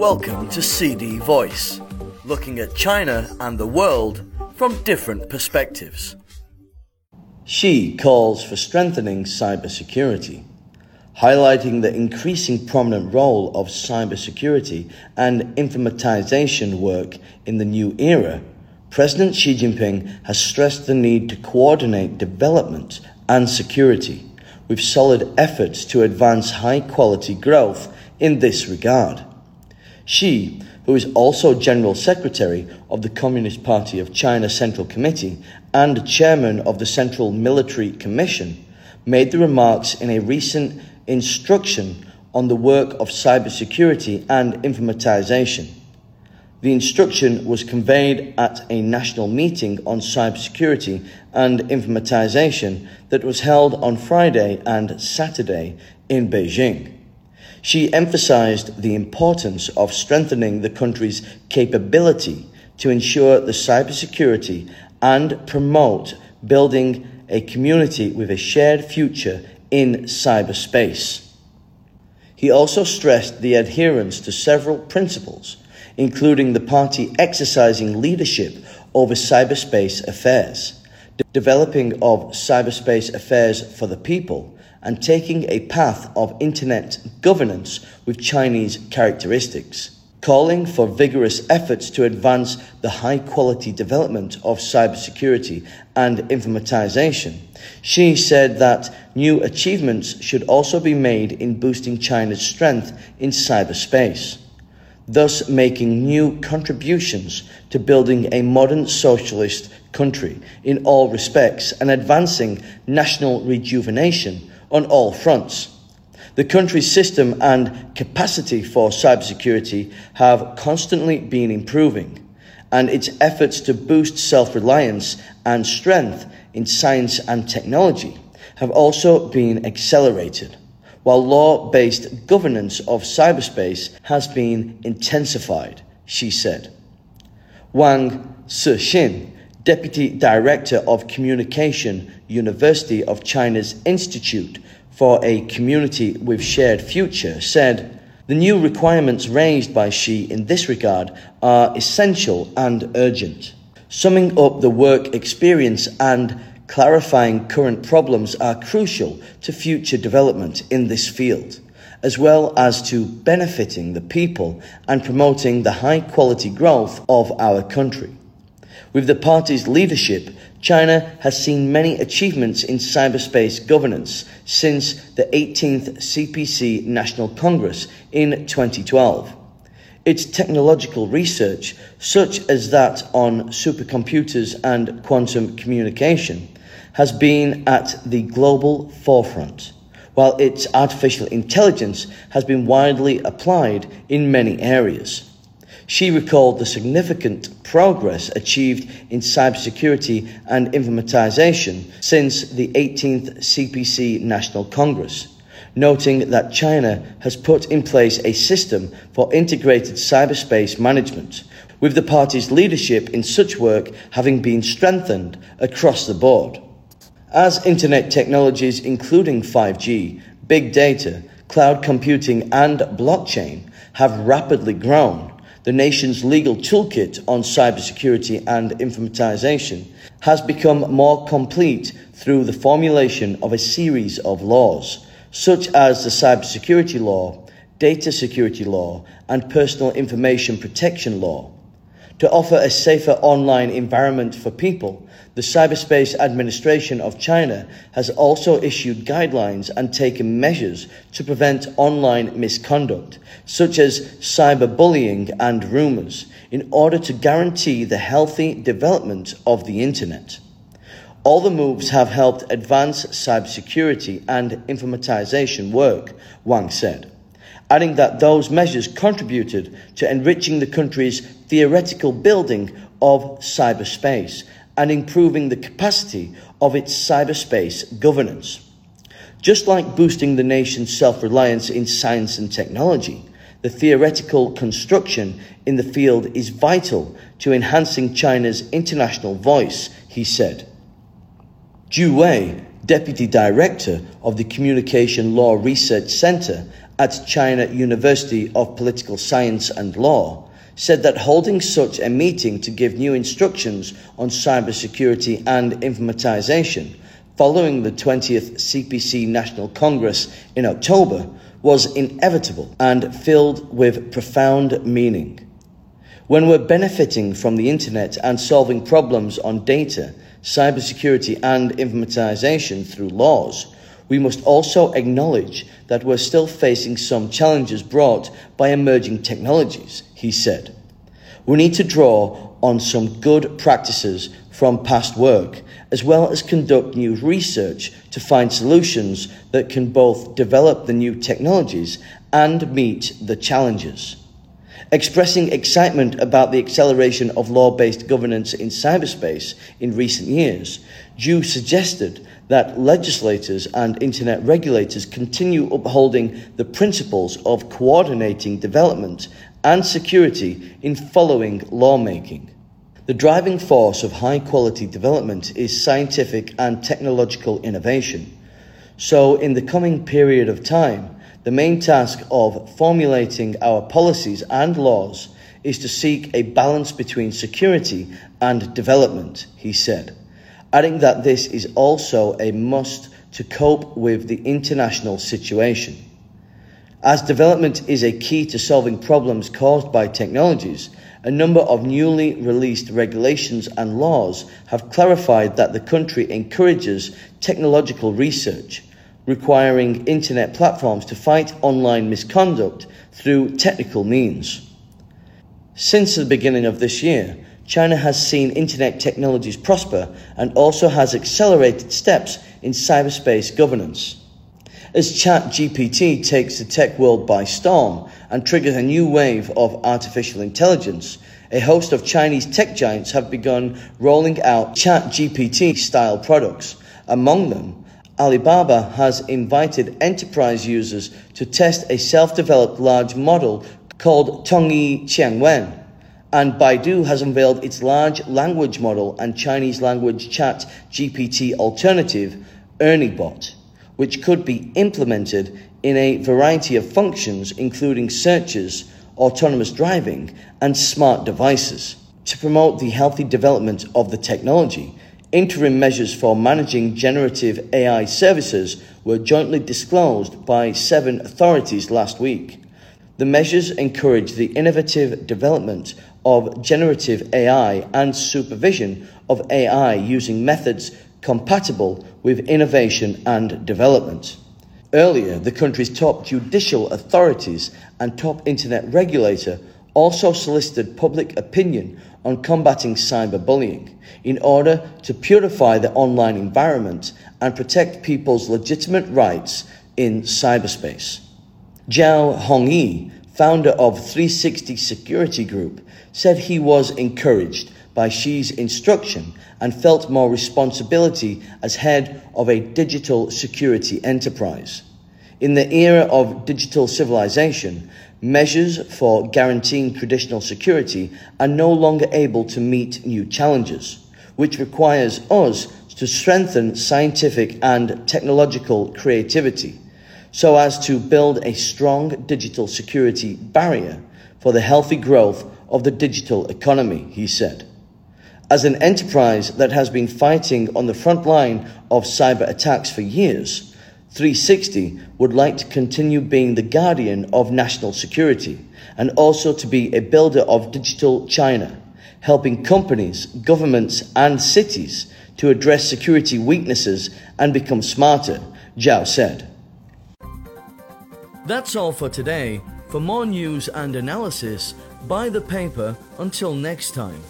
Welcome to CD Voice, looking at China and the world from different perspectives. Xi calls for strengthening cybersecurity, highlighting the increasing prominent role of cybersecurity and informatization work in the new era. President Xi Jinping has stressed the need to coordinate development and security with solid efforts to advance high quality growth in this regard. Xi, who is also General Secretary of the Communist Party of China Central Committee and Chairman of the Central Military Commission, made the remarks in a recent instruction on the work of cybersecurity and informatization. The instruction was conveyed at a national meeting on cybersecurity and informatization that was held on Friday and Saturday in Beijing. Xi emphasized the importance of strengthening the country's capability to ensure the cybersecurity and promote building a community with a shared future in cyberspace. He also stressed the adherence to several principles, including the party exercising leadership over cyberspace affairs, de- developing of cyberspace affairs for the people, and taking a path of internet governance with Chinese characteristics, calling for vigorous efforts to advance the high quality development of cybersecurity and informatization. Xi said that new achievements should also be made in boosting China's strength in cyberspace thus making new contributions to building a modern socialist country in all respects and advancing national rejuvenation on all fronts. The country's system and capacity for cybersecurity have constantly been improving, and its efforts to boost self reliance and strength in science and technology have also been accelerated, while law based governance of cyberspace has been intensified, Xi said. Wang Sixin, Deputy Director of Communication, University of China's Institute for a Community with Shared Future, said, The new requirements raised by Xi in this regard are essential and urgent. Summing up the work experience and clarifying current problems are crucial to future development in this field, as well as to benefiting the people and promoting the high quality growth of our country. With the party's leadership, China has seen many achievements in cyberspace governance since the 18th CPC National Congress in 2012. Its technological research, such as that on supercomputers and quantum communication, has been at the global forefront, while its artificial intelligence has been widely applied in many areas. Xi recalled the significant progress achieved in cybersecurity and informatization since the 18th CPC National Congress, noting that China has put in place a system for integrated cyberspace management, with the party's leadership in such work having been strengthened across the board. As internet technologies, including 5G, big data, cloud computing, and blockchain, have rapidly grown, the nation's legal toolkit on cybersecurity and informatization has become more complete through the formulation of a series of laws, such as the Cybersecurity Law, Data Security Law, and Personal Information Protection Law. To offer a safer online environment for people, the Cyberspace Administration of China has also issued guidelines and taken measures to prevent online misconduct, such as cyberbullying and rumours, in order to guarantee the healthy development of the Internet. All the moves have helped advance cybersecurity and informatization work, Wang said, adding that those measures contributed to enriching the country's theoretical building of cyberspace and improving the capacity of its cyberspace governance. Just like boosting the nation's self reliance in science and technology, the theoretical construction in the field is vital to enhancing China's international voice, he said. Zhu Wei, Deputy Director of the Communication Law Research Center at China University of Political Science and Law, said that holding such a meeting to give new instructions on cybersecurity and informatization following the 20th CPC National Congress in October was inevitable and filled with profound meaning. When we're benefiting from the internet and solving problems on data, cybersecurity, and informatization through laws, we must also acknowledge that we're still facing some challenges brought by emerging technologies, he said. We need to draw on some good practices from past work, as well as conduct new research to find solutions that can both develop the new technologies and meet the challenges. Expressing excitement about the acceleration of law based governance in cyberspace in recent years, Zhu suggested that legislators and internet regulators continue upholding the principles of coordinating development and security in following lawmaking. The driving force of high quality development is scientific and technological innovation. So, in the coming period of time, the main task of formulating our policies and laws is to seek a balance between security and development, he said adding that this is also a must to cope with the international situation. As development is a key to solving problems caused by technologies, a number of newly released regulations and laws have clarified that the country encourages technological research, requiring internet platforms to fight online misconduct through technical means. Since the beginning of this year, China has seen internet technologies prosper and also has accelerated steps in cyberspace governance. As ChatGPT takes the tech world by storm and triggers a new wave of artificial intelligence, a host of Chinese tech giants have begun rolling out ChatGPT style products. Among them, Alibaba has invited enterprise users to test a self developed large model called Tongyi Qianwen and Baidu has unveiled its large language model and Chinese language chat GPT alternative, ErnieBot, which could be implemented in a variety of functions, including searches, autonomous driving, and smart devices. To promote the healthy development of the technology, interim measures for managing generative AI services were jointly disclosed by seven authorities last week. The measures encourage the innovative development of generative AI and supervision of AI using methods compatible with innovation and development. Earlier, the country's top judicial authorities and top internet regulator also solicited public opinion on combating cyberbullying in order to purify the online environment and protect people's legitimate rights in cyberspace. Zhou Hongyi, founder of 360 Security Group, said he was encouraged by Xi's instruction and felt more responsibility as head of a digital security enterprise. In the era of digital civilization, measures for guaranteeing traditional security are no longer able to meet new challenges, which requires us to strengthen scientific and technological creativity so as to build a strong digital security barrier for the healthy growth of the digital economy, he said. As an enterprise that has been fighting on the front line of cyber attacks for years, 360 would like to continue being the guardian of national security and also to be a builder of digital China, helping companies, governments, and cities to address security weaknesses and become smarter, Zhou said. That's all for today. For more news and analysis, buy the paper until next time.